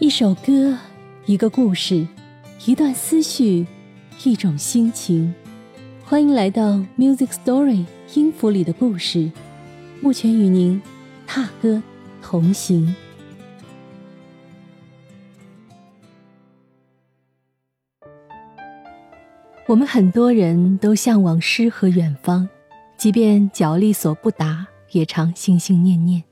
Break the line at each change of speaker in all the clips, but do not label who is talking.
一首歌，一个故事，一段思绪，一种心情。欢迎来到 Music Story 音符里的故事，目前与您踏歌同行。我们很多人都向往诗和远方，即便脚力所不达，也常心心念念。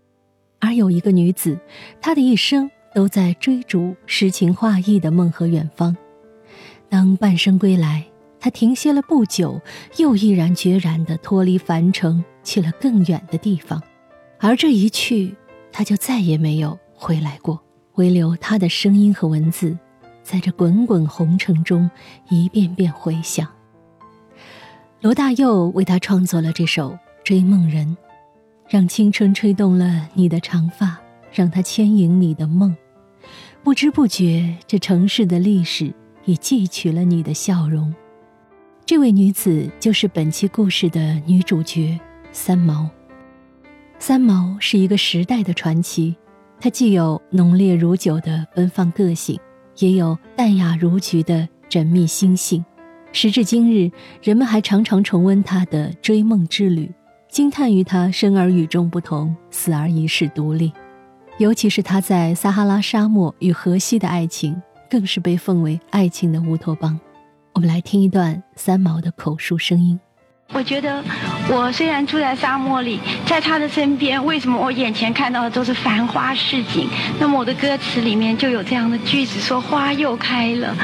而有一个女子，她的一生。都在追逐诗情画意的梦和远方。当半生归来，他停歇了不久，又毅然决然地脱离凡尘，去了更远的地方。而这一去，他就再也没有回来过，唯留他的声音和文字，在这滚滚红尘中一遍遍回响。罗大佑为他创作了这首《追梦人》，让青春吹动了你的长发，让它牵引你的梦。不知不觉，这城市的历史已记取了你的笑容。这位女子就是本期故事的女主角三毛。三毛是一个时代的传奇，她既有浓烈如酒的奔放个性，也有淡雅如菊的缜密心性。时至今日，人们还常常重温她的追梦之旅，惊叹于她生而与众不同，死而一世独立。尤其是他在撒哈拉沙漠与荷西的爱情，更是被奉为爱情的乌托邦。我们来听一段三毛的口述声音。
我觉得，我虽然住在沙漠里，在他的身边，为什么我眼前看到的都是繁花似锦？那么我的歌词里面就有这样的句子，说花又开了。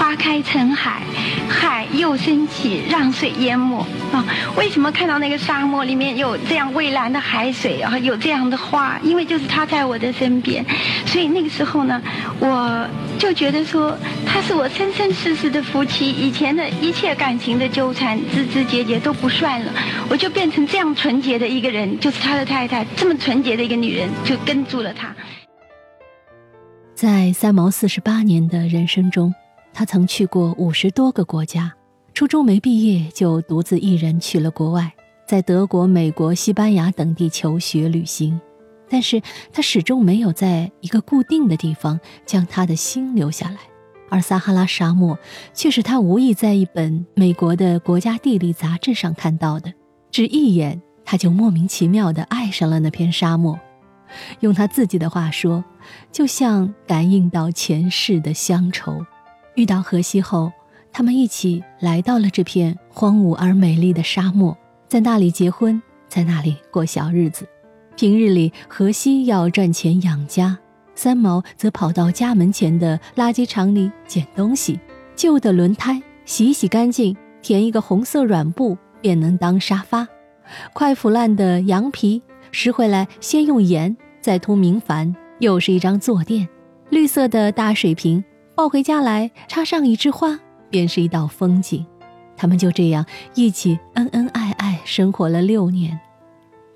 花开成海，海又升起，让水淹没啊！为什么看到那个沙漠里面有这样蔚蓝的海水啊？有这样的花？因为就是他在我的身边，所以那个时候呢，我就觉得说他是我生生世世的夫妻，以前的一切感情的纠缠、枝枝节节都不算了，我就变成这样纯洁的一个人，就是他的太太，这么纯洁的一个女人，就跟住了他。
在三毛四十八年的人生中。他曾去过五十多个国家，初中没毕业就独自一人去了国外，在德国、美国、西班牙等地求学旅行。但是他始终没有在一个固定的地方将他的心留下来，而撒哈拉沙漠却是他无意在一本美国的国家地理杂志上看到的，只一眼他就莫名其妙地爱上了那片沙漠。用他自己的话说，就像感应到前世的乡愁。遇到荷西后，他们一起来到了这片荒芜而美丽的沙漠，在那里结婚，在那里过小日子。平日里，荷西要赚钱养家，三毛则跑到家门前的垃圾场里捡东西。旧的轮胎洗洗干净，填一个红色软布便能当沙发；快腐烂的羊皮拾回来，先用盐，再涂明矾，又是一张坐垫。绿色的大水瓶。抱回家来，插上一枝花，便是一道风景。他们就这样一起恩恩爱爱生活了六年。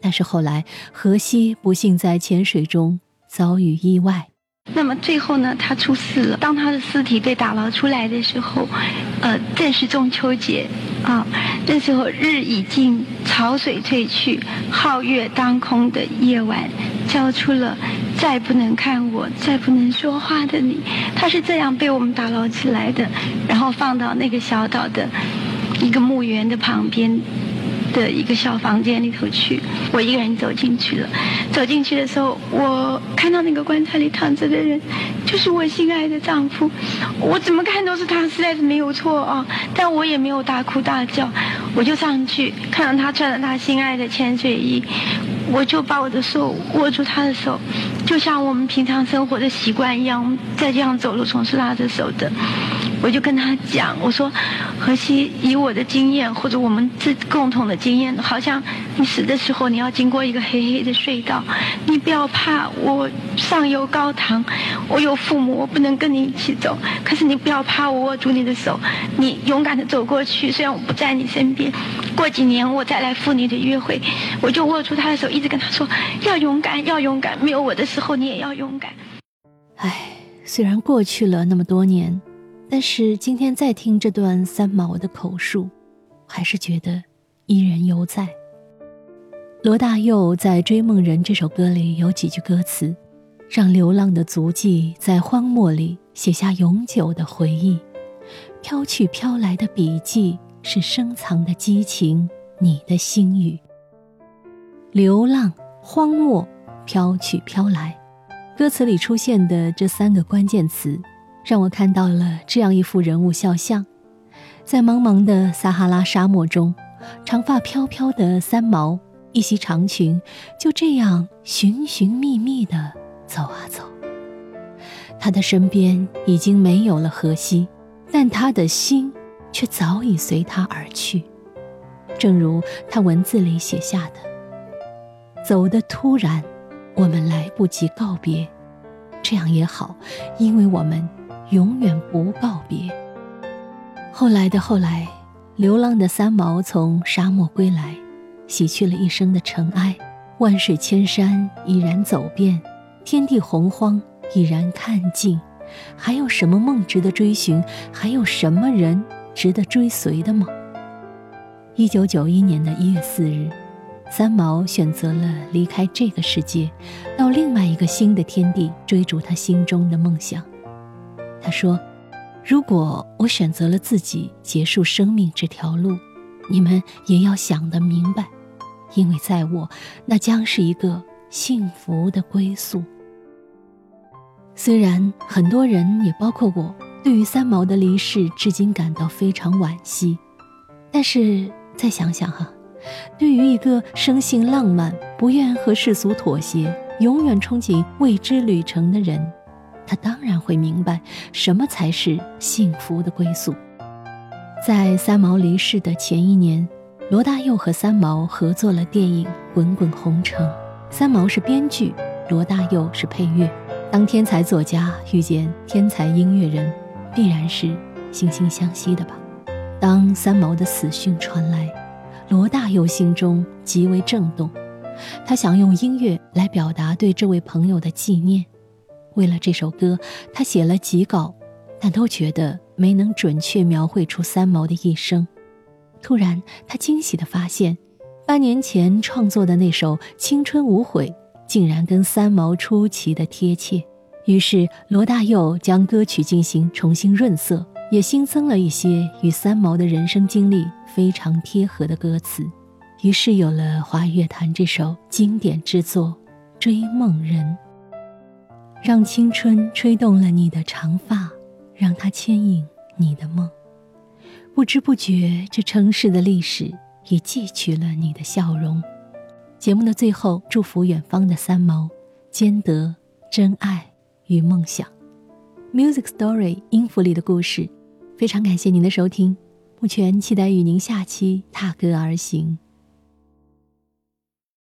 但是后来，荷西不幸在潜水中遭遇意外。
那么最后呢，他出事了。当他的尸体被打捞出来的时候，呃，正是中秋节啊。那时候日已尽，潮水退去，皓月当空的夜晚，交出了再不能看我、再不能说话的你。他是这样被我们打捞起来的，然后放到那个小岛的一个墓园的旁边。的一个小房间里头去，我一个人走进去了。走进去的时候，我看到那个棺材里躺着的人，就是我心爱的丈夫。我怎么看都是他，实在是没有错啊！但我也没有大哭大叫，我就上去看到他穿着他心爱的潜水衣，我就把我的手握住他的手，就像我们平常生活的习惯一样，在这样走路总是拉着手的。我就跟他讲，我说，何西，以我的经验或者我们自共同的经验，好像你死的时候你要经过一个黑黑的隧道，你不要怕，我上有高堂，我有父母，我不能跟你一起走，可是你不要怕，我握住你的手，你勇敢的走过去，虽然我不在你身边，过几年我再来赴你的约会，我就握住他的手，一直跟他说，要勇敢，要勇敢，没有我的时候你也要勇敢。
唉，虽然过去了那么多年。但是今天再听这段三毛的口述，还是觉得依然犹在。罗大佑在《追梦人》这首歌里有几句歌词：“让流浪的足迹在荒漠里写下永久的回忆。飘去飘来的笔记是深藏的激情，你的心语。流浪、荒漠、飘去飘来，歌词里出现的这三个关键词，让我看到了这样一幅人物肖像：在茫茫的撒哈拉沙漠中，长发飘飘的三毛，一袭长裙，就这样寻寻觅觅地走啊走。他的身边已经没有了荷西。但他的心却早已随他而去，正如他文字里写下的：“走得突然，我们来不及告别，这样也好，因为我们永远不告别。”后来的后来，流浪的三毛从沙漠归来，洗去了一生的尘埃，万水千山已然走遍，天地洪荒已然看尽。还有什么梦值得追寻？还有什么人值得追随的吗？一九九一年的一月四日，三毛选择了离开这个世界，到另外一个新的天地追逐他心中的梦想。他说：“如果我选择了自己结束生命这条路，你们也要想得明白，因为在我，那将是一个幸福的归宿。”虽然很多人，也包括我，对于三毛的离世至今感到非常惋惜，但是再想想哈，对于一个生性浪漫、不愿和世俗妥协、永远憧憬未知旅程的人，他当然会明白什么才是幸福的归宿。在三毛离世的前一年，罗大佑和三毛合作了电影《滚滚红尘》，三毛是编剧，罗大佑是配乐。当天才作家遇见天才音乐人，必然是惺惺相惜的吧。当三毛的死讯传来，罗大佑心中极为震动，他想用音乐来表达对这位朋友的纪念。为了这首歌，他写了几稿，但都觉得没能准确描绘出三毛的一生。突然，他惊喜地发现，八年前创作的那首《青春无悔》。竟然跟三毛出奇的贴切，于是罗大佑将歌曲进行重新润色，也新增了一些与三毛的人生经历非常贴合的歌词，于是有了华语乐坛这首经典之作《追梦人》。让青春吹动了你的长发，让它牵引你的梦，不知不觉，这城市的历史也记取了你的笑容。节目的最后，祝福远方的三毛，兼得真爱与梦想。Music Story 音符里的故事，非常感谢您的收听，目前期待与您下期踏歌而行。